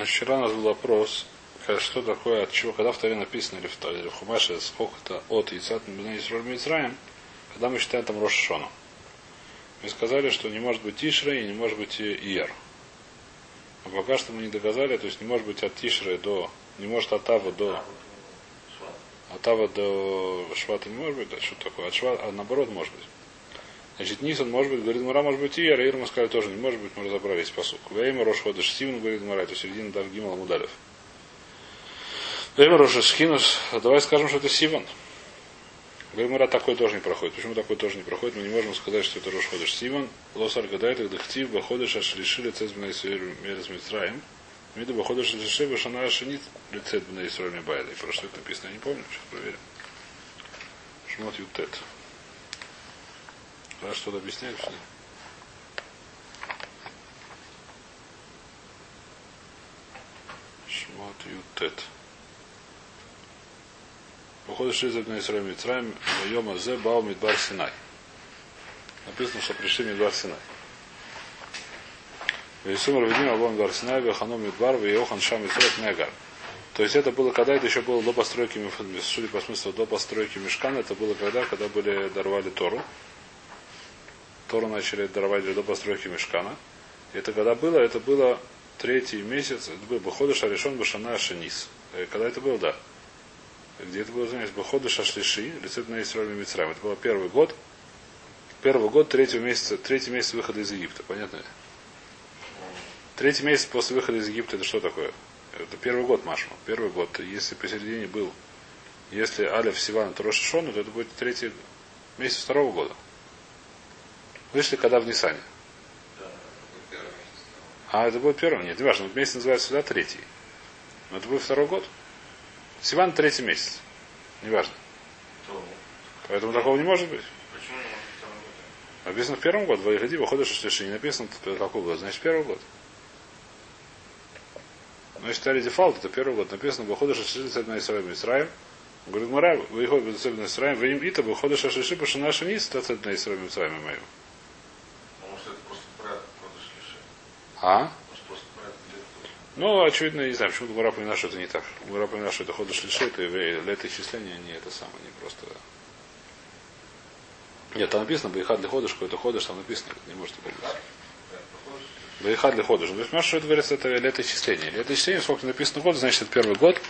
Значит, вчера у нас был вопрос, что такое, от чего, когда в Таре написано, или в, или в Хумаше, сколько-то от Яйцат Исраиль Мицраем, когда мы считаем там Рошашона. Мы сказали, что не может быть Тишрей и не может быть Иер. Но пока что мы не доказали, то есть не может быть от Тишрей до, не может от Ава до, от Ава до Швата не может быть, да, что такое, от Швата, а наоборот может быть. Значит, Нисан может быть, говорит Мара, может быть и Ира мы сказали тоже не может быть, мы разобрались по сути. Вейма Рош Ходыш Сивн, говорит Мара, это середина Дав Гимал Мудалев. Вейма Рош Шхинус, давай скажем, что это Сиван. Говорит Мара, такой тоже не проходит. Почему такой тоже не проходит? Мы не можем сказать, что это Рош Ходыш Сиван. Лос Аргадайт, Дахтив, Баходыш Ашриши, Лицез Бна Исраиль Мерез Митраем. Миду Баходыш Ашриши, Башана Ашинит, Лицез Бна Исраиль Мибайда. И про что это написано, я не помню, сейчас проверим. Шмот Ютет. Раз что-то объясняет, что ли? Шмот Ютет. Походу Шизак на Исраиль Митраем, Йома Зе Бау Мидбар Синай. Написано, что пришли Мидбар Синай. Весум Равидим Абон Синай, Вехану Мидбар, Веохан Шам Исрок Негар. То есть это было, когда это еще было до постройки, судя по смыслу, до постройки Мешкана, это было когда, когда были дорвали Тору. Тору начали даровать до постройки Мешкана. И это когда было, это было третий месяц, это был Бахода Шаришон Башана Шанис. Когда это было, да. Где это было, знаете, Бахода Шашлиши, рецепт на Исраиле Мицраем. Это был первый год. Первый год третьего месяца, третий месяц выхода из Египта, понятно? Третий месяц после выхода из Египта это что такое? Это первый год, Машма. Первый год. Если посередине был, если Алиф Сиван это Рошашону, то это будет третий месяц второго года. Вышли когда в Нисане. А это будет первый? Нет, не важно. Месяц называется всегда третий. Но это будет второй год. Сиван третий месяц. Неважно. Поэтому такого не может быть. Написано в первом году. Выходи, выходишь, что не написано какой год. Значит, первый год. Но если считали дефолт, это первый год. Написано, выходишь, что на Исраиль Исраиль. Говорит, Мара, выходит на Исраиль, вы им ита, выходишь, что шиши, потому что наша низ, это на Исраиль Исраиль моего. А? Ну, очевидно, не знаю, почему Гура поняла, что это не так. Гура поняла, что это хода шлиши, это летоисчисление, не это самое, не просто. Нет, там написано, Байхад для ходыш, какой-то ходыш, там написано, не может быть. Байхад для ходыш. Есть, понимаешь, что это говорится, это летоисчисление. Летоисчисление, сколько написано год, значит, это первый год.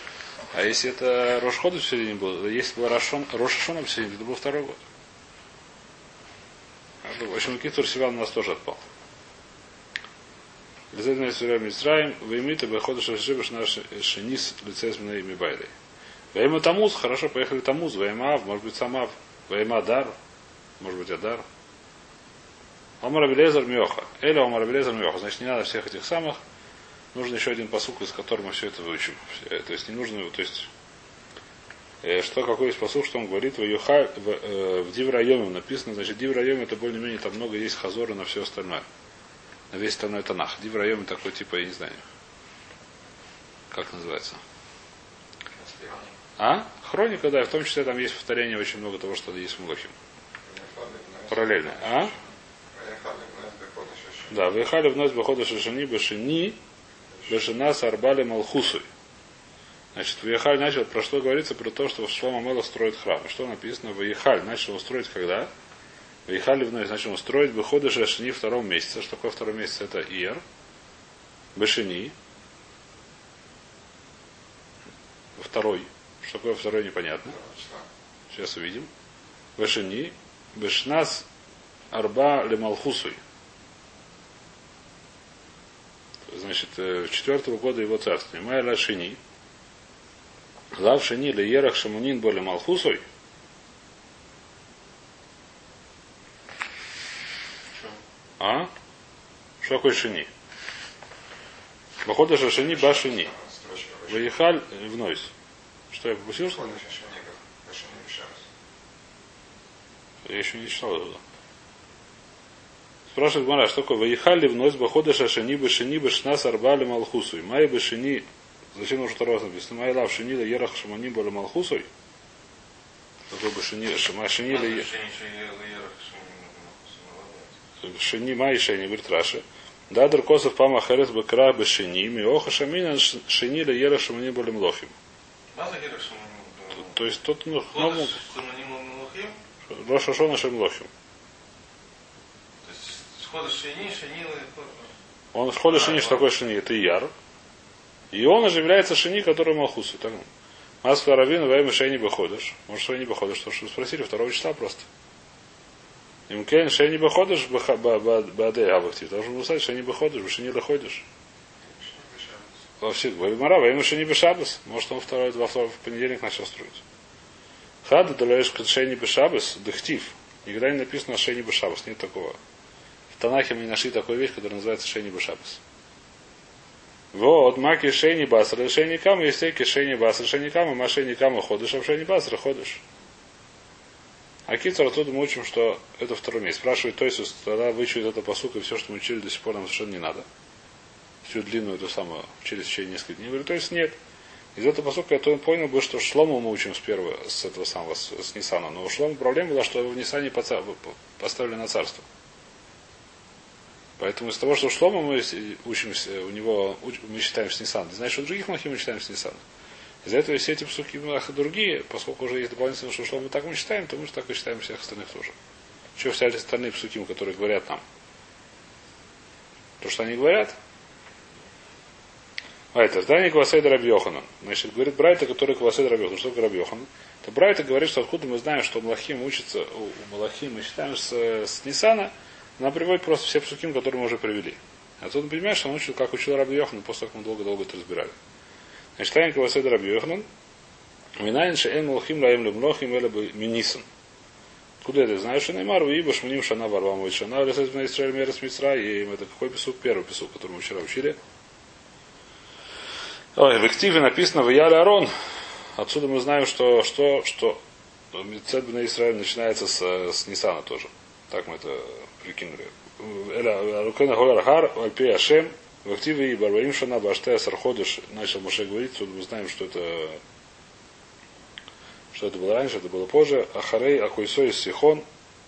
А если это Рош Ходыш в середине был, если был Рошашона в середине, это был второй год. В общем, Китур Сиван у нас тоже отпал. Лизедна Исура Мисраим, Веймита, Бэхода Шашибаш наш Шенис, лицез Мнаими Байли. Вейма Тамуз, хорошо, поехали Тамуз, Веймав, может быть Самав, Вейма Дар, может быть Адар. Омар Абелезер Мьоха. Эля Омар Абелезер Мьоха. Значит, не надо всех этих самых. Нужно еще один посук, из которого мы все это выучим. То есть не нужно, то есть что какой есть посук, что он говорит в, Юха, в, э, в Диврайоме написано, значит, Диврайоме это более-менее там много есть хазора на все остальное на весь остальной Танах. Дивраем такой типа, я не знаю. Как называется? А? Хроника, да, в том числе там есть повторение очень много того, что есть в Млохим. Параллельно. А? Да, выехали вновь выхода Шашани Башини Башина Сарбали Малхусуй. Значит, Ваехаль начал, про что говорится, про то, что Шлома Мела строит храм. Что написано? Ваехаль начал строить когда? Ваихали вновь начал строить выходы Шашини втором месяце. Что такое второй месяц? Это Ир. Башини. Второй. Что такое второй, непонятно. Сейчас увидим. Башини. Башнас Арба Лемалхусуй. Значит, четвертого года его царствия. Майя Лашини. Лав Шини Леерах Шамунин Боле Малхусуй. А? Что такое шини? Походу, что шини башини. Выехаль в нойс. Что я пропустил? Что я еще не читал туда. Спрашивает Мара, что такое? Выехали в нойс бахода шашини башини башна сарбали малхусуй. Май башини. Зачем нужно второй раз написано? Май лав шини ерах шамани бали малхусуй. Такой башини, шамашини ли Шини Май Шени, говорит Раша. Дадр косов пама херес бакра бешини, миоха шамина шини ле ера шамани были млохим. То есть тот, ну, ну, Роша Шона Шемлохим. Он схода шини, что такое шини? Это яр. И он же является шини, который Малхусу. Маска Равина, время шейни выходишь. Может, шейни выходишь, что что спросили второго числа просто. Им кен шейни выходишь баде авахти. Должен был сказать, шейни выходишь, шейни выходишь. Во всех Мара, во имя шейни бешабас. Может, он второй, во второй, в понедельник начал строить. Хада далаешь шейни бешабас, дыхтив. Никогда не написано шейни бешабас. Нет такого. В Танахе мы не нашли такую вещь, которая называется шейни бешабас. Вот, маки шейни басра, шейни кама, есть всякие шейни басра, шейни кама, ма шейни кама ходишь, а шейни басра ходишь. А Кицар оттуда мы учим, что это второй месяц. Спрашивает то есть, тогда вычует это посука, и все, что мы учили до сих пор, нам совершенно не надо. Всю длинную эту самую, через течение нескольких дней. Говорю, то есть нет. Из этого посука я то понял бы, что Шлому мы учим с первого, с этого самого, с, с Нисана. Но у Шлома проблема была, что его в Нисане поставили на царство. Поэтому из того, что Шлома мы учимся, у него мы считаем с Нисан. Значит, у других махим мы считаем с Нисан. Из-за этого все эти псуки другие, поскольку уже есть дополнительно, что Шлома так мы считаем, то мы же так и считаем всех остальных тоже. Что все остальные псуки, которые говорят нам? То, что они говорят, Вайтер, да, не Квасейда Рабьохана. Значит, говорит Брайта, который Квасейда Рабьохана. Что такое Рабьохан? То Брайта говорит, что откуда мы знаем, что Малахим учится, у Малахим мы считаем с, с Нисана, она приводит просто все псуким, которые мы уже привели. А тут он понимает, что он учил, как учил Раби Йохан, после того, как мы долго-долго это разбирали. Значит, Таинка Васед Раби Йохан, Минайн шеэн лохим лаем лемлохим эле минисан. Куда это знаешь, что Неймар, ибо шманим шана варвам и шана, лесет на Исраиль мера с и это какой писук? Первый писук, который мы вчера учили. Ой, в активе написано в Яле Арон. Отсюда мы знаем, что, что, что Мецед на Израиль начинается с, с Нисана тоже. Так мы это прикинули. Эля Рукена Голархар, Альпи Ашем, в активе и Барбарим Шана Баштея Сарходыш начал Моше говорить, тут мы знаем, что это что это было раньше, это было позже. Ахарей Акуйсой Сихон,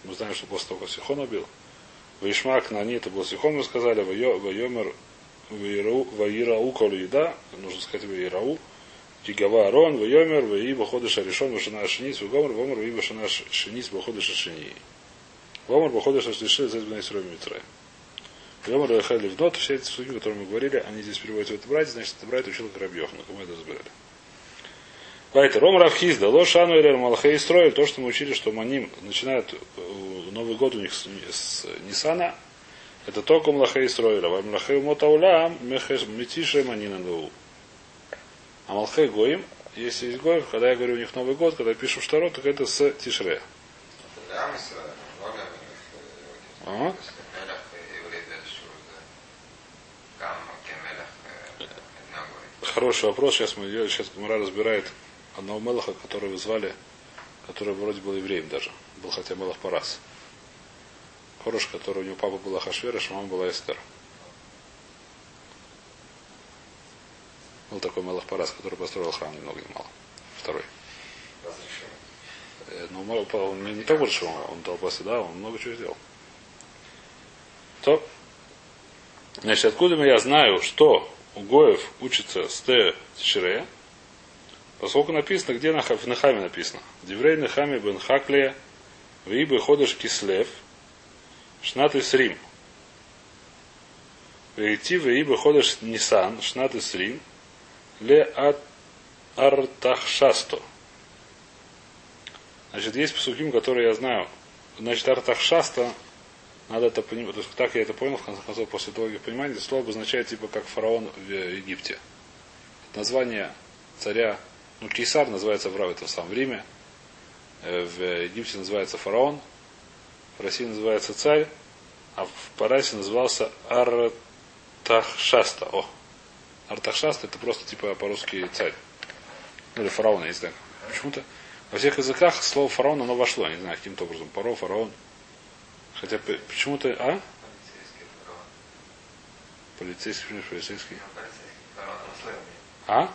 мы знаем, что после того, как Сихон убил. Вишмак на ней это был Сихон, мы сказали, Вайомер Ваирау Колу Еда, нужно сказать Ваирау, Кигава Арон, Вайомер, Ваиба Ходыша Решон, Вашана Шинис, Вагомер, Вомер, Ваиба Шана Шинис, походу, что решили за избранные Исроми Митраем. Вомар Рахали в нот, все эти суги, о которых мы говорили, они здесь переводятся в это брать, значит, это брать учил Карабьех, но кому это разбирали. Вайте, Ром Равхиз, дало Шану или Малахей строили то, что мы учили, что Маним начинают Новый год у них с, с Нисана, это только Малахей строили. А Малахей Мотаулям, Метише Манина Ду. А Малахей Гоим, если есть Гоим, когда я говорю у них Новый год, когда пишу Штаро, так это с Тишре. А? Хороший вопрос. Сейчас мы сейчас Мара разбирает одного Мелаха, которого звали, который вроде был евреем даже. Был хотя Мелах Парас. Хороший, который у него папа был Ахашвериш, а мама была Эстер. Был такой Мелах Парас, который построил храм ни много ни мало. Второй. Э, Но ну, он не, так больше, он дал да, он много чего сделал. То, значит, откуда я знаю, что у Гоев учится с Т. Тиширея, поскольку написано, где в Нахаме написано. Диврей Нахаме бен Хаклия, Вибы ходишь Кислев, Шнат Исрим. Вейти Вибы ходишь Нисан, Шнат Исрим, Ле Ат Артахшасто. Значит, есть псуким, которые я знаю. Значит, Артахшаста надо это понимать. То есть, так я это понял, в конце концов, после долгих пониманий, это слово обозначает типа как фараон в Египте. Название царя, ну, Кейсар называется в этом самом Риме, э, в Египте называется фараон, в России называется царь, а в Парасе назывался Артахшаста. О, Артахшаста это просто типа по-русски царь. Ну, или фараон, я не знаю. Почему-то во всех языках слово фараон оно вошло, я не знаю, каким-то образом. Паро, фараон. Хотя почему-то, а? Полицейский, полицейский. А?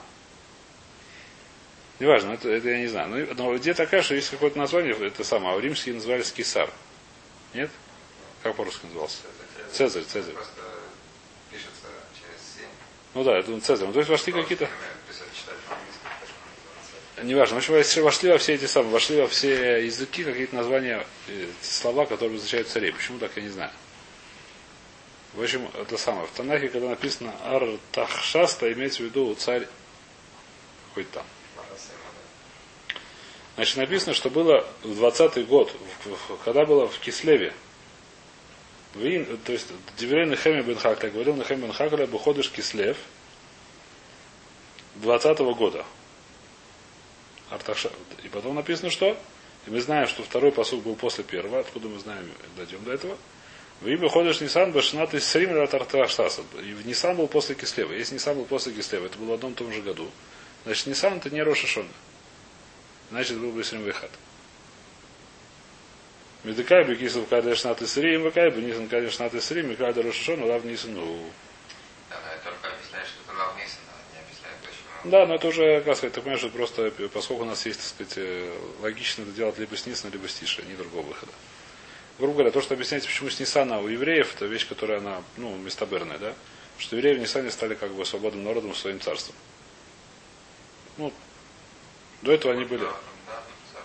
Неважно, это, это я не знаю. Но, но идея такая, что есть какое-то название, это самое, а в римские назывались Кисар. Нет? Как по-русски назывался? Цезарь, Цезарь. пишется через 7. Ну да, это Цезарь. Ну, то есть вошли какие-то... Писать, читать по-английски, почему не Неважно. В общем, вошли во все эти самые, вошли во все языки какие-то названия, э, слова, которые означают царей. Почему так, я не знаю. В общем, это самое. В Танахе, когда написано Артахшаста, имеется в виду царь какой-то там. Значит, написано, что было в 20-й год, когда было в Кислеве, Вин, то есть Диврей Нехеми бен Хакля, говорил Нехеми бен Хакля, выходишь Кислев 20 года. Арташа. И потом написано, что? И мы знаем, что второй посуд был после первого. Откуда мы знаем, дойдем до этого. В имя ходишь Нисан Башнат из Срим от Арташтаса. И в Нисан был после Кислева. Если Нисан был после Кислева, это было в одном и том же году. Значит, Нисан это не Рошашона. Значит, был бы Срим Вихат. Медикай бы кисов кадеш нат Исрим, векай бы Нисан кадеш нат Исрим, и кадеш Рошашона, лав Нисан. Ну, Да, но это только объясняет, что это лав Нисан, а не объясняет, почему. Да, но это уже, как сказать, ты понимаешь, что просто, поскольку у нас есть, так сказать, э, логично это делать либо с Нисана, либо с Тиша, ни другого выхода. Грубо говоря, то, что объясняется, почему с Нисана у евреев, это вещь, которая, она, ну, местоберная, да? Что евреи в Нисане стали как бы свободным народом, своим царством. Ну, до этого они были.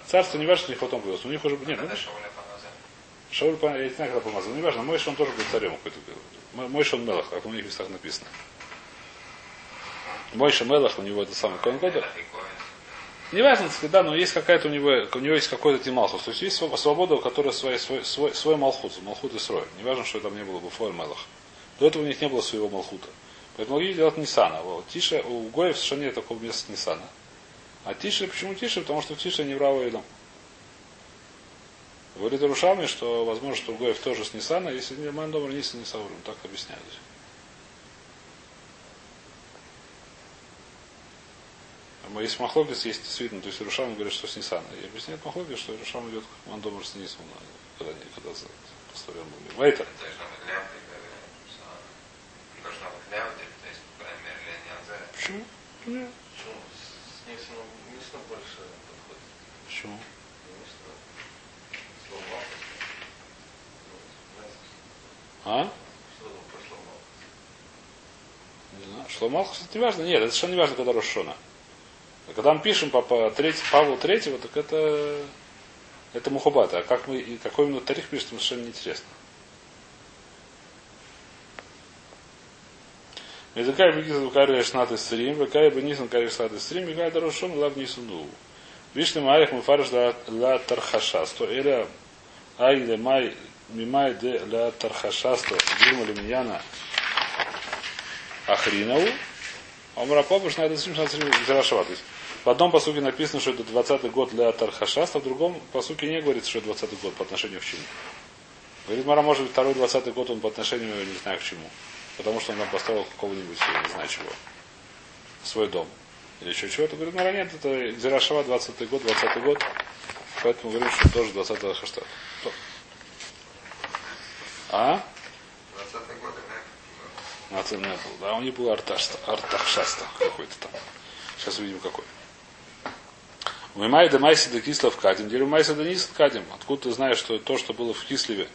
Царство не важно, что у них потом появилось. У них уже, нет, ну. Шауль, я не знаю, когда помазал, не важно, мой он тоже был царем какой-то был. Мой он Мелах, как у них в местах написано. Мой Мелах, у него это самое. Коэн Гадоль. Это и Коэн. Не важно, так сказать, да, но есть какая-то у него, у него есть какой-то тималхус. То есть есть своб- свобода, у которой свой, свой, свой, свой малхут, малхут и срой. Не важно, что там не было бы фоль мелах. До этого у них не было своего малхута. Поэтому могли делать Нисана. Тише, у Гоев совершенно нет такого места Нисана. А Тише, почему Тише? Потому что в Тише не врава идом. Говорит Рушами, что возможно, что у Гоев тоже с Нисана, если не Ман Домар Нисан не Саурим. Так объясняют. Есть Махлокис, есть действительно, то есть Рушам говорит, что с Нисана. И объясняет Махлокис, что Рушам идет к Мандомар с Нисом, когда, когда поставляем были. Вайтер. Почему? Нет. Почему? С Нисаном, больше подходит. Почему? Нисана. А? Не знаю. Шломал, кстати, не важно. Нет, это совершенно не важно, когда Рошона. Когда мы пишем по, Павлу Третьего, так это, это Мухабата. А как мы, и какой именно тарих пишем, совершенно неинтересно. Медикай бегизу кария шнаты стрим, векай бы нисан кария шнаты стрим, векай дарушон лав нисуну. Вишли маях мы фарш ла тархашасто, или ай ле май мимай де ла тархашасто, дирма ли миньяна Ахринову, Омра Попуш на это Зерашава. То есть в одном посуке написано, что это 20-й год для Тархашаста, в другом посуке не говорится, что это 20-й год по отношению к чему. Говорит, Мара, может быть, второй 20-й год он по отношению, не знаю к чему. Потому что он там построил какого-нибудь, не знаю чего, свой дом. Или еще чего-то. Говорит, Мара, нет, это Зерашава 20-й год, 20-й год. Поэтому говорим, что тоже 20-й Хаштат. А? 20 год, да? А це не был. Да, у них был Арташта, Артахшаста какой-то там. Сейчас увидим какой. Маймай да майси да кислов кадим. Делю майси да нис кадим. Откуда ты знаешь, что то, что было в Кислеве,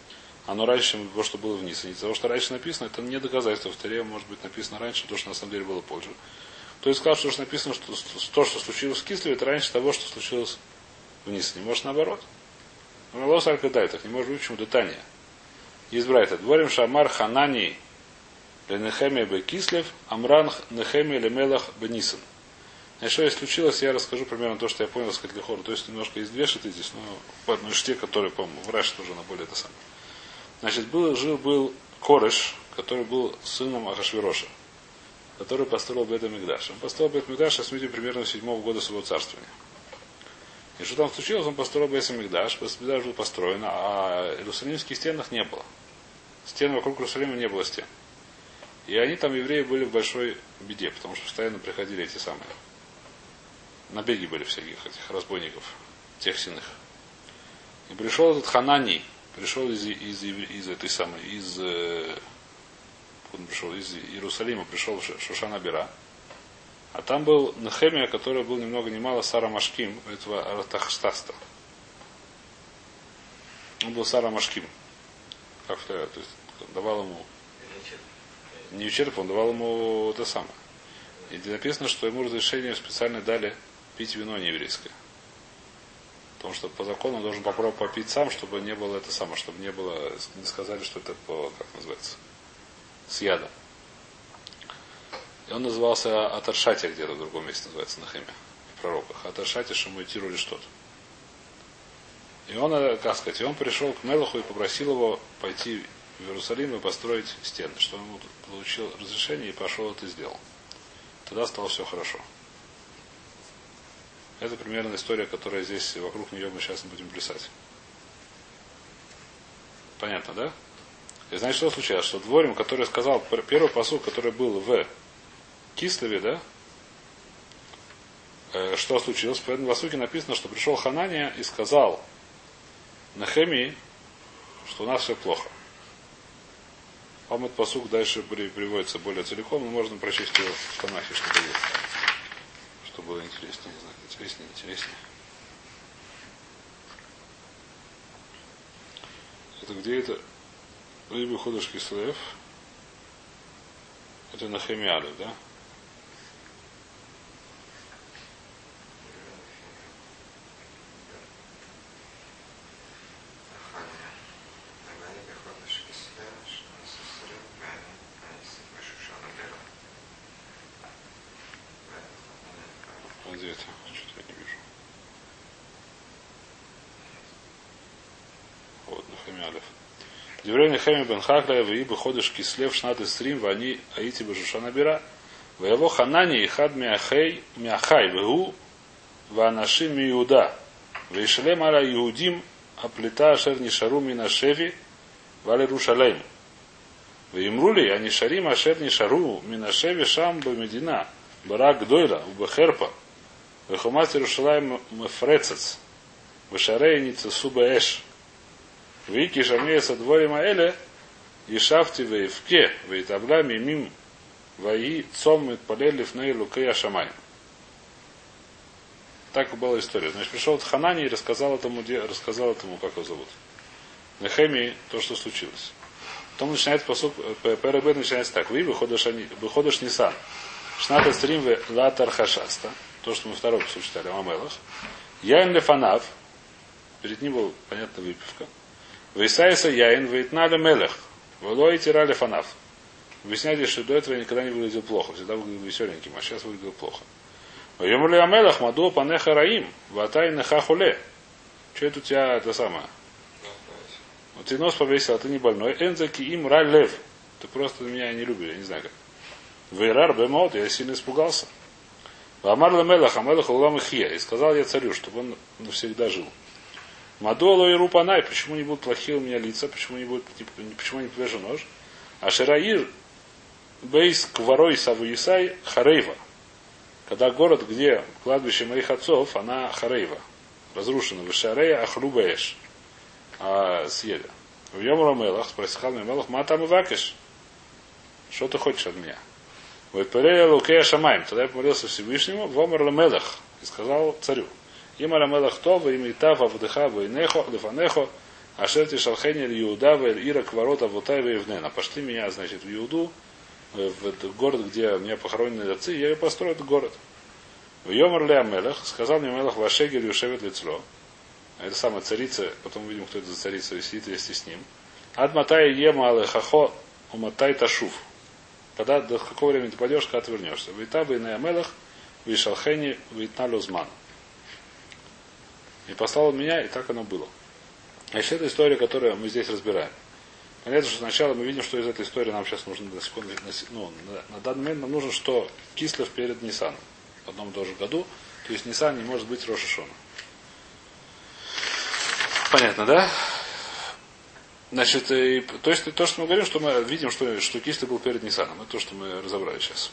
оно раньше, чем то, что было в Нисе. Не того, что раньше написано, это не доказательство. В Таре может быть написано раньше, то, что на самом деле было позже. То есть сказал, что уж написано, что то, что случилось в Кислеве, это раньше того, что случилось в Нисе. Не может наоборот. Лос Алькадай, так не может быть, почему Детания. Избрать это. Дворим Шамар Ханани Ленехемия бе Кислев, Амран Нехемия Лемелах Бенисан. Значит, что здесь случилось, я расскажу примерно то, что я понял, сказать Лехору. То есть немножко есть две шиты здесь, но по одной ште, которые, по-моему, в тоже на более это самое. Значит, был, жил был Кореш, который был сыном Ахашвироша, который построил Бета Мигдаш. Он построил Бет Мигдаш, с примерно седьмого года своего царствования. И что там случилось, он построил Бет Мигдаш, Мигдаш был построен, а Иерусалимских стенах не было. Стен вокруг Иерусалима не было стен. И они там, евреи, были в большой беде, потому что постоянно приходили эти самые. Набеги были всяких этих разбойников, тех синых. И пришел этот Ханани, пришел из, из, из, этой самой, из, э, он пришел из Иерусалима, пришел в Шушана Бера. А там был Нехемия, который был ни много ни мало Сара Машким, этого Артахштаста. Он был Сара Машким. Как то есть давал ему Не ущерб, он давал ему это самое. И написано, что ему разрешение специально дали пить вино нееврейское. Потому что по закону он должен попробовать попить сам, чтобы не было это самое, чтобы не было, не сказали, что это по, как называется, с ядом. И он назывался Атаршати где-то в другом месте называется на Хеме, в пророках. Атаршати Шамуитиру или что-то. И он, э, как сказать, и он пришел к Мелаху и попросил его пойти в Иерусалим и построить стены, что он получил разрешение и пошел это сделал. Тогда стало все хорошо. Это примерно история, которая здесь вокруг нее мы сейчас будем плясать. Понятно, да? И значит, что случилось? Что дворим, который сказал, первый посуд, который был в Кислове, да? Э, что случилось? В этом написано, что пришел Ханания и сказал Нахеми, что у нас все плохо. Вам этот посук дальше приводится более целиком, но можно прочесть его в Танахе, чтобы было, чтобы было интереснее, не знаю, интереснее, интереснее. Это где это? Либо ходушки слев. Это на Хемиале, да? Где это? Что-то я не вижу. Вот, Нахамиалев. Деврей Михами бен Хахля, Ваибы ходыш кислев шнат стрим, вани аити бежушана бира. его ханани и хад мяхей, мяхай, вегу, ванаши миуда. Вейшлем аля иудим, а плита ашер нишару минашеви, вали рушалейм. Ваимрули, а нишарим ашер нишару минашеви шам бамедина, барак дойла, убахерпа. Вехумат Иерушалайм мефрецец, вешарей ницесу баэш. Вики Шамеса Двоима Эле, Ишафти Вейвке, Вейтаблами Мим, Ваи Цом Митпалелев Ней Лукея Шамай. Так была история. Значит, пришел Ханани и рассказал этому, рассказал этому, как его зовут. Нехемии то, что случилось. Потом начинает посуд, э, ПРБ начинается так. Вы выходишь Нисан. Шната стрим вы латар хашаста. То, что мы второй посуд читали, Мамелах. Яин лефанав. Перед ним была, понятно, выпивка. Вейсайса яин вейтналя мелех. Волой тира лефанав. Объясняйте, что до этого я никогда не выглядел плохо. Всегда выглядел веселеньким, а сейчас выглядел плохо. Ваемули амелах маду панеха раим. Ватай неха хуле. Что это у тебя это самое? Вот ты нос повесил, а ты не больной. Энзаки им раль лев. Ты просто меня не любишь, я не знаю как. Вейрар бемот, я сильно испугался. Амар ламелах, амелах улам ихия. И сказал я царю, чтобы он навсегда жил. Мадоло и рупанай, почему не будут плохие у меня лица, почему не будут, почему не повяжу нож? А Шираир Бейс Кварой Савуисай Харейва. Когда город, где кладбище моих отцов, она Харейва. Разрушена. Вишарея Ахлубаэш а съели. В Йом Рамелах спросил Мелах, ма там и вакиш? Что ты хочешь от меня? Вот Лукея Шамаем. Тогда я помолился Всевышнему, в Омар Ламелах. И сказал царю. Има Рамелах то, во имя Итава, Вдыха, Вайнехо, Лефанехо, Ашерти Шалхени Иуда, Ира Кварота, Вутаева и Евнена. Пошли меня, значит, в Иуду, в этот город, где меня похоронены отцы, я построю этот город. В Йомар Мелах сказал мне Мелах Вашегер Юшевет Лицло. Это самая царица, потом увидим, кто это за царица, и сидит вместе с ним. Ад матай ема алехахо уматай ташув. Когда, до какого времени ты пойдешь, когда ты вернешься. И наямелах, вишалхени, вейтна. И послал он меня, и так оно было. Значит, это история, которую мы здесь разбираем. Понятно, что сначала мы видим, что из этой истории нам сейчас нужно на секунду, ну, на, на данный момент нам нужно, что Кислов перед Ниссаном в одном и том же году. То есть Ниссан не может быть Рошашона. Понятно, да? Значит, и, то есть то, что мы говорим, что мы видим, что, что Киста был перед Ниссаном. Это то, что мы разобрали сейчас.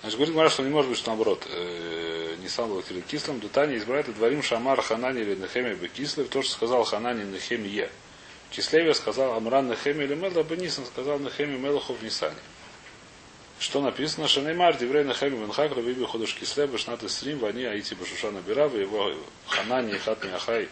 Значит, говорит что не может быть, что наоборот, э, Был перед Кислом. Дутани избрать и дворим Шамар Ханани или Нехеми бы Кислев. То, что сказал Ханани Нехеми Е. Кислеве сказал Амран Нехеми или Мела бы Нисан сказал Нехеми Мелаху в Нисане. Что написано? Шанеймар, Диврей Нахеми Венхак, Равиби Ходыш Кисле, Башнат Срим, Вани Аити Башушана Бира, его Ханани, Хат Ахай,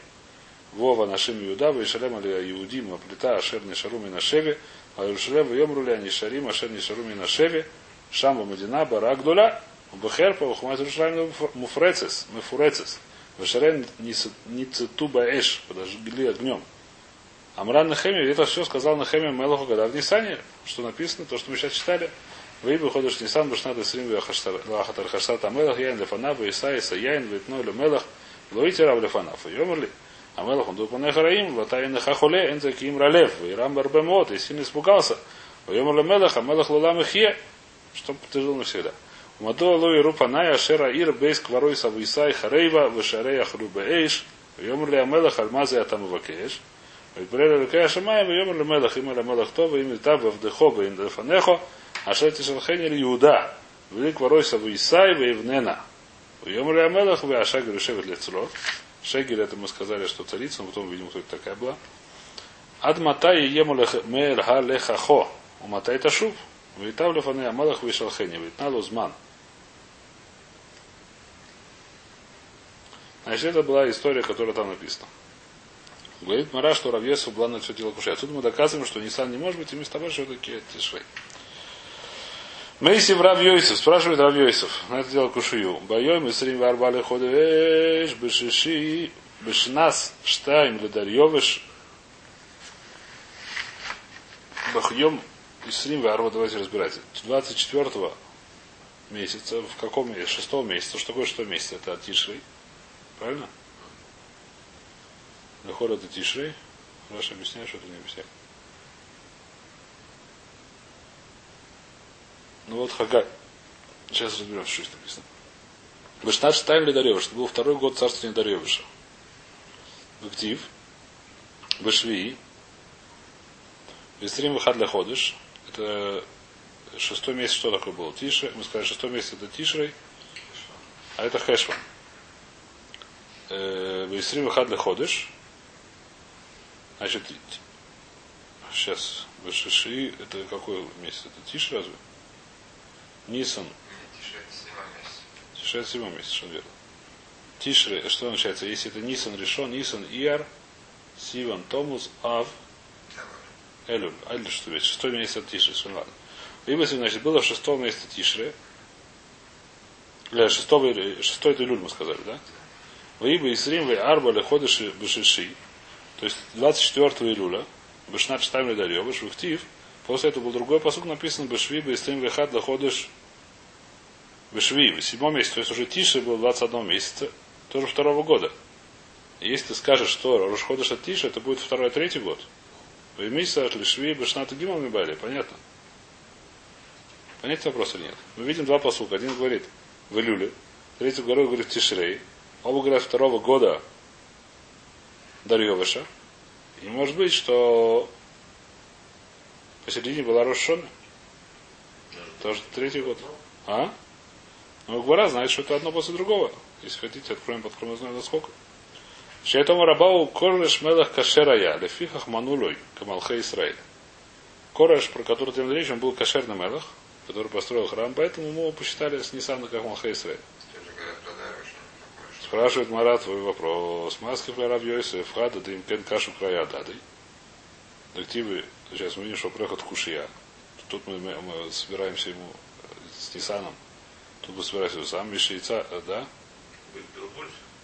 Вова нашим Иуда, Вишалем али Иудим, Аплита, Ашер Нишаруми на Шеве, а Иерушалем Йомруля, Нишарим, Ашер Нишаруми на Шеве, Шамба Мадина, Барагдуля, Бахерпа, Ухмат Иерушалем Муфрецес, Муфрецес, Вишалем Ницетуба Эш, подожгли огнем. Амран Нахеми, это все сказал Нахеми Мелаху, когда в Нисане, что написано, то, что мы сейчас читали, Вейбу ходишь Нисан, Башната Срим, Лахатар Хашат Амелах, Яин Лефанав, Исаиса, Яин, Витно, Лемелах, Лоите Рав Лефанав, Йомерли, Амелах, он дупанех Раим, Латаин Хахуле, Энзаким Ралев, Ирам Барбемот, и сильно испугался. Йомер Лемелах, Амелах Лулам Ихе, чтобы ты жил навсегда. Мадо Луи Рупаная, Шера Ир, Бейс Кварой Савуисай, Харейва, Вешарея Хрубе Эйш, Йомер Ли Амелах, Альмазе Атамавакеш, Витбрели Лукая Шамай, Йомер Лемелах, Има Лемелах Това, Имя Таба, Вдехо, Бейндефанехо, Ашер Тишалхенер Иуда, Велик Варой Савуисай, Вейвнена. Йомер Ли Амелах, Веашагер Ишевет Лецелот, Шегель, это мы сказали, что царица, но потом видим, кто это такая была. Ад матай ему мэр ха лехахо. У матай ташув. Витав лефаны амалах вишалхени. Витнал узман. Значит, это была история, которая там написана. Говорит Мара, что Равьесу была на все дело кушай. Отсюда мы доказываем, что Нисан не может быть, и вместо того, что такие тишрей. Мейси в Равьёйсов, спрашивает Равьёйсов, на это дело кушаю. Байой мы срим варбали ходеш, бешиши, бешнас, штайм, ледарьёвыш, бахьем, и срим варба, давайте разбирать. 24 месяца, в каком месяце? 6 месяца. Что такое 6 месяц? Это от Тишрей. Правильно? Нахор это Тишрей. Раша объясняет, что это не объясняет. Ну вот Хагай. Сейчас разберем, что здесь написано. Вышнат Штайм Ледаревыш. Это был второй год царствования. В актив. Башвии. Вестрим выход для ходыш. Это шестой месяц, что такое было? Тише. Мы сказали, шестой месяц это Тишрей. А это Хэшва. Вестрим выход для ходыш. Значит, сейчас Башиши, это какой месяц? Это Тиш разве? Нисан. Тишре это седьмой месяц, что верно. Тишре, что означается? Если это Нисан решен, Нисан, Ияр, Сиван, Томус, Ав, Элюль. Элюль, что ведь? Шестой месяц от Тишре, что ладно. Либо, значит, было в шестом месяце Тишре, для шестого, шестой это Илюль, мы сказали, да? Ваиба Исрим, Вей Арба, Леходыши, Бешиши, то есть 24 июля, Бешнат Штайм Ледарьевыш, Вихтив, после этого был другой посуд написан Бешви, Бестрим Вехат, Леходыш, Бешви, в седьмом месяце, то есть уже Тише был 21 месяца, тоже второго года. И если ты скажешь, что Рушходыш от Тише, это будет второй, третий год. В месяце от Лешви, Бешнат Гимал Мибали, понятно? Понятен вопрос или нет? Мы видим два посука. Один говорит в Илюле, третий говорит в Тишрей. Говорят второго года Дарьевыша. И может быть, что посередине была Рошона. Тоже третий год. А? Но Гвара знает, что это одно после другого. Если хотите, откроем под знаем насколько. Шейтому рабау кореш мелах кашерая, лефихах манулой, камалхе Исраиль. Кореш, про который ты речь, он был кошерный мелах, который построил храм, поэтому мы его посчитали с Нисана как Малхе Исраиль. Спрашивает Марат твой вопрос. Маски в Йосиф, хада, да им кен кашу края дады. Дактивы, сейчас мы видим, что проход кушия. Тут мы, мы, мы собираемся ему с Нисаном. Тут мы собираемся сам, Мишейца, да?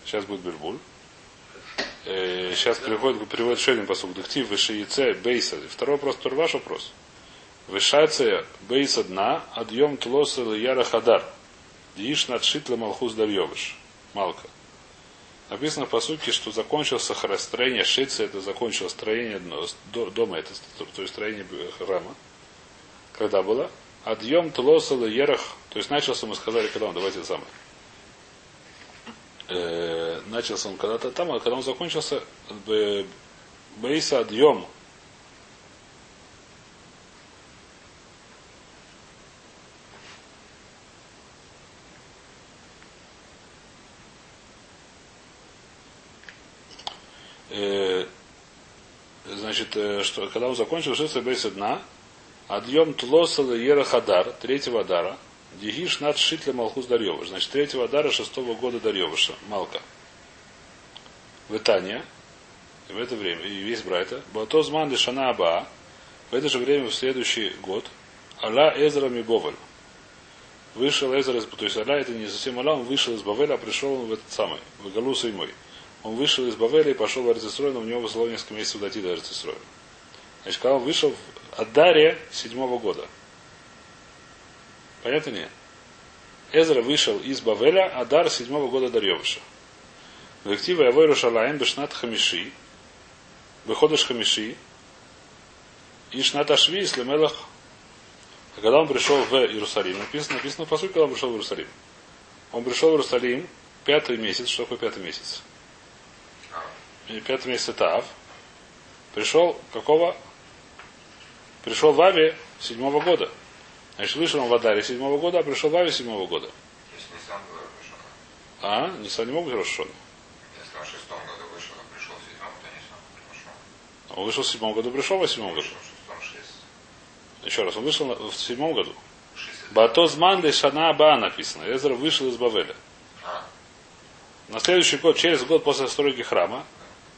Сейчас будет Бельбуль. Э, сейчас переходит, переводит еще один посуд. Дактив, Вишейце, Бейса. Второй вопрос, тоже ваш вопрос. Вишайце, Бейса дна, адьем тлоса яра хадар. Дииш надшитла малхус дарьевыш. Малка. Написано по сути, что закончился строение Шицы, это закончилось строение дома, это, то есть строение храма. Когда было? Адьем Тлосал Ерах, то есть начался, мы сказали, когда он, давайте самое. Э, начался он когда-то там, а когда он закончился, Бейса Адьем, значит, что когда он закончил Шица Бейса дна, Адьем Тлосала Ера Хадар, третьего Адара, Дигиш над Шитля Малхус Дарьевыш. Значит, третьего Адара шестого года Дарьевыша, Малка. В Итания. В это время, и весь Брайта, Бато Зман Лишана Аба, в это же время, в следующий год, Алла Эзра Мибоваль. Вышел Эзра, то есть Алла это не совсем Алла, он вышел из Бавеля, а пришел он в этот самый, в Галуса и мой. Он вышел из Бавеля и пошел в Арцисрой, но у него было несколько месяцев дойти до Арцисроя. Значит, когда он вышел в Адаре седьмого года. Понятно нет? Эзра вышел из Бавеля, Адар седьмого года Дарьевыша. В активе Авойру Шалаем Бешнат Хамиши, Выходыш Хамиши, и Шнат Ашви, если Мелах. А когда он пришел в Иерусалим, написано, написано по сути, когда он пришел в Иерусалим. Он пришел в Иерусалим пятый месяц. Что такое пятый месяц? И пятый месяц это Ав. Пришел какого? Пришел в Аве седьмого года. Значит, вышел он в Адаре седьмого года, а пришел в Аве седьмого года. Если не сам пришел. А, не сам не мог быть Рошон. Если он в шестом году вышел, а пришел в седьмом, то не сам пошел. Он вышел в седьмом году, пришел в седьмом году. Еще раз, он вышел в седьмом году. Батозман де Шана Аба написано. Эзра вышел из Бавеля. А, На следующий год, через год после постройки храма,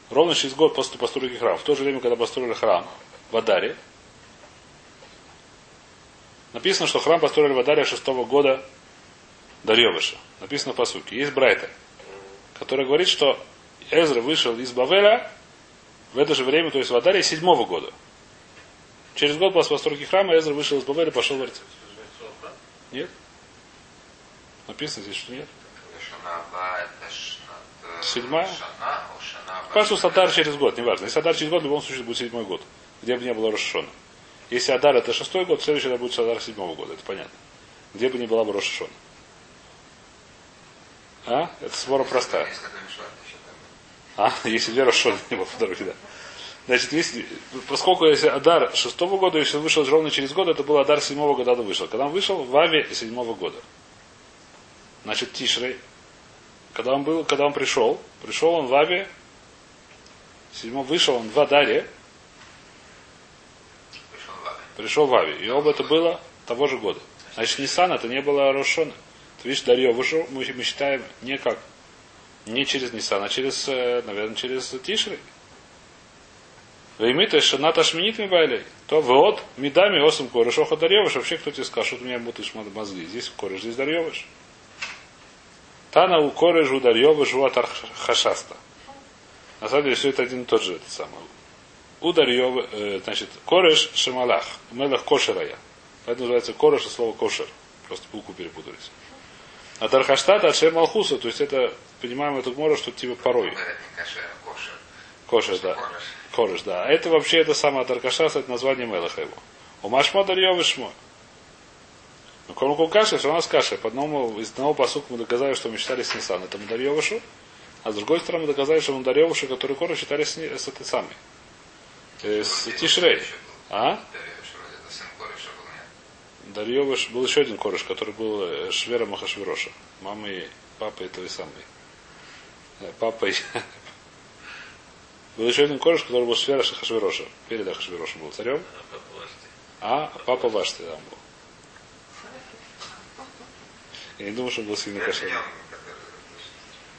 ровно через год после постройки храма, в то же время, когда построили храм в Адаре, написано, что храм построили в Адаре шестого года Дарьевыша. Написано по сути. Есть Брайта, который говорит, что Эзра вышел из Бавеля в это же время, то есть в Адаре седьмого года. Через год после постройки храма Эзра вышел из Бавеля и пошел в Арцев. Нет? Написано здесь, что нет. Э, Седьмая? Шана, о, Шана Аба. Кажется, что Адар через год, неважно. Если Адар через год, в любом случае будет седьмой год, где бы не было Рошашона. Если Адар это шестой год, следующий это будет Адар седьмого года, это понятно. Где бы не была бы Рошашона. А? Это свора простая. А? Если две Рошашона не было по дороге, да. Значит, если, поскольку если Адар шестого года, если он вышел ровно через год, это был Адар седьмого года, он вышел. Когда он вышел, в Аве седьмого года. Значит, Тишрей, когда он был, когда он пришел, пришел он в Аве, седьмого, вышел он в Адаре, Пришел в Ави. И оба это было того же года. Значит, Нисан это не было Рошона. Ты видишь, Дарье вышел, мы, мы считаем не как, не через Нисан, а через, э, наверное, через Тишрей. Веймита Шаната Шминит Мибайлей. То вот, Мидами Осом Кореш, Оха Дарьевыш. Вообще, кто тебе сказал, что ты меня мутаешь мозги. Здесь Кореш, здесь Дарьевыш. Тана у Кореш у Дарьевыш у Хашаста. На самом деле, все это один и тот же, этот самый. У Дарьевы, э, значит, Кореш Шамалах. Мелах Кошерая. Поэтому называется Кореш и слово Кошер. Просто букву перепутались. А Тархаштата от Шем Малхуса, то есть это, понимаем эту гмору, что типа порой. А кошер. Да. Кореш. Да. А это вообще это самое Таркашас, это название Мелаха его. У Машмо Дарьевы Шмо. Но кроме каши, все у нас каша. По одному, из одного посука мы доказали, что мы считали с Нисан. Это Мударьевышу. А с другой стороны доказали, что Мударьевышу, который Кореш, считали с, с этой самой. Э, С Тишрей. А? Дарьевыш, был, еще один кореш, который был э, Швера Махашвироша. Мама и папа этого самой. Э, Папа и... Был еще один кореш, который был Швера Хашвироша. Перед Ахашвирошем был царем. А папа Вашти там был. Я не думаю, что он был сильно кошерный.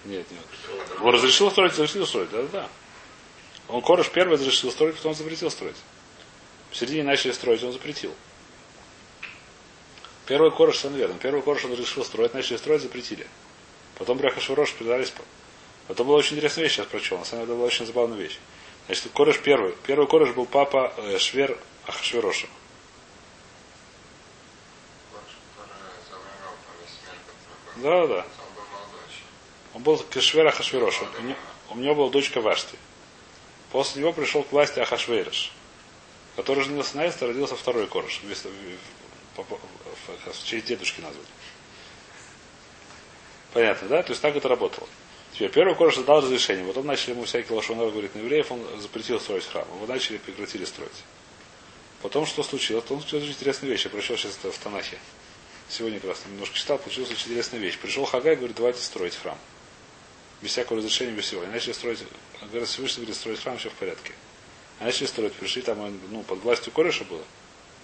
Он, Нет, нет. Он разрешил строить, разрешил строить, да-да-да. Он кореш первый разрешил строить, потом запретил строить. В середине начали строить, он запретил. Первый кореш, все верно. Первый кореш он разрешил строить, начали строить, запретили. Потом Бреха Шварош предались. по- Потом была очень интересная вещь, сейчас прочел. На самом деле, была очень забавная вещь. Значит, кореш первый. Первый кореш был папа э, Швер Ахашвироша. Кореш, который Он был Кашвер Ахашвироша. У, не- у него была дочка Вашти. После него пришел к власти Ахашвериш, который женился на Эстер, родился второй вместо- в- честь дедушки назвали. Понятно, да? То есть так это работало. Теперь первый кореш дал разрешение. Потом начали ему всякие лошоноры говорить на евреев, он запретил строить храм. Его начали прекратили строить. Потом что случилось? Потом случилась очень интересная вещь. Я прочел сейчас это в Танахе. Сегодня как раз немножко читал, получилась очень интересная вещь. Пришел Хагай и говорит, давайте строить храм. Без всякого разрешения, без всего. И начали строить, говорят, Всевышний говорит, строить храм, все в порядке. А начали строить, пришли там, ну, под властью Кореша было.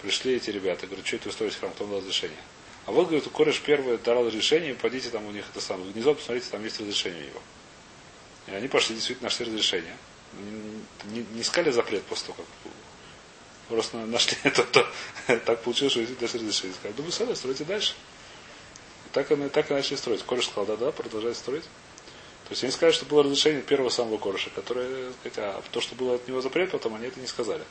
Пришли эти ребята, говорят, что это вы строите храм, кто дал разрешение. А вот, говорит, Кореш первый дал разрешение, пойдите там у них это самое, в гнездо, посмотрите, там есть разрешение его. И они пошли, действительно нашли разрешение. не, не искали запрет после того, как просто нашли это, то, так получилось, что если дальше разрешили. Сказали, вы сами стройте дальше. И так, и, так и начали строить. Кореш сказал, да, да, продолжайте строить. То есть они сказали, что было разрешение первого самого Кореша, которое, хотя то, что было от него запрет, потом они это не сказали.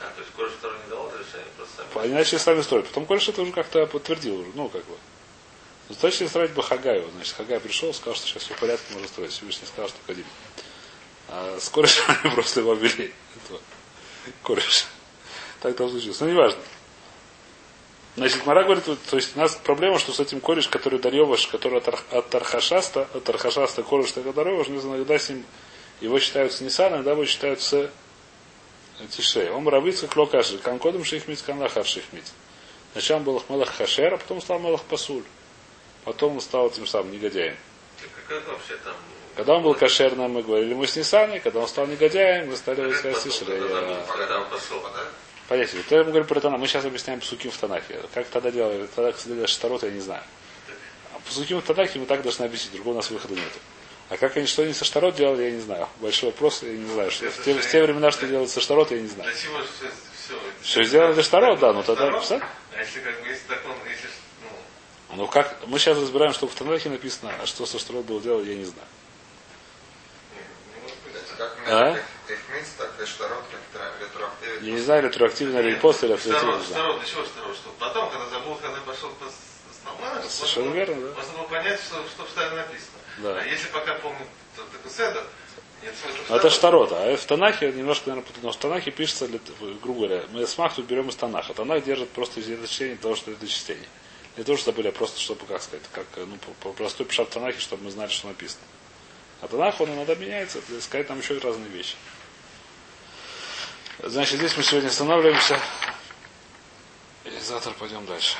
А, то есть Кореш второй не давал разрешение, просто сами. Они начали сами строить. Потом Кореш это уже как-то подтвердил уже, ну, как бы. Достаточно строить бы Хагаю. Значит, Хагай пришел, сказал, что сейчас все в порядке, можно строить. Всевышний сказал, что ходили. А с Корешем они просто его ввели. Этого. Кореш. Так там случилось. Но не важно. Значит, Мара говорит, то есть у нас проблема, что с этим кореш, который Дарьеваш, который от, от Архашаста, от Архашаста кореш, так Дарьеваш, иногда с ним, его считают с Ниссана, иногда его считают с Тишей. Он равится клокаши, канкодом шихмиц, канлахар шихмиц. Сначала был Мелах Хашер, а потом стал Мелах Пасуль. Потом он стал тем самым негодяем. Когда он был кошерным, мы говорили, мы с Ниссаной, когда он стал негодяем, мы стали искать забыл, Когда он пошел, да? Понятие. То я ему говорю про Танах. Мы сейчас объясняем псуким в Танахе. Как тогда делали? Тогда, когда делали Штарот, я не знаю. А псуким в Танахе мы так должны объяснить. Другого у нас выхода нет. А как они что они со Штарот делали, я не знаю. Большой вопрос, я не знаю. Что в, те, в те времена, что делают со Штарот, я не знаю. Для чего все, все, Все сделали для Штарот, да, но тогда... Штарот? представь? А если как бы, если так он, если, ну, Ну как, мы сейчас разбираем, что в Танахе написано, а что со Штарот было делать, я не знаю. не, не может быть. Как А? Эхмиц, так ретроактивит. Я не знаю, ретроактивно или после, или авторитивно, второй, для чего второй? Что потом, когда забыл, когда пошел по основному, Совершенно верно, да. Можно было понять, что, что в Штаре написано. Да. А если пока помнит седер, нет смысла это Штаре. Штарот, а в Танахе немножко, наверное, путаю. Но в Танахе пишется, грубо говоря, мы смах тут берем из Танаха. Танах держит просто из чтения того, что это чтение. Не то, что забыли, а просто, чтобы, как сказать, как, ну, по, простой пишат в Танахе, чтобы мы знали, что написано. А Танах, он иногда меняется, сказать там еще разные вещи. Значит, здесь мы сегодня останавливаемся. И завтра пойдем дальше.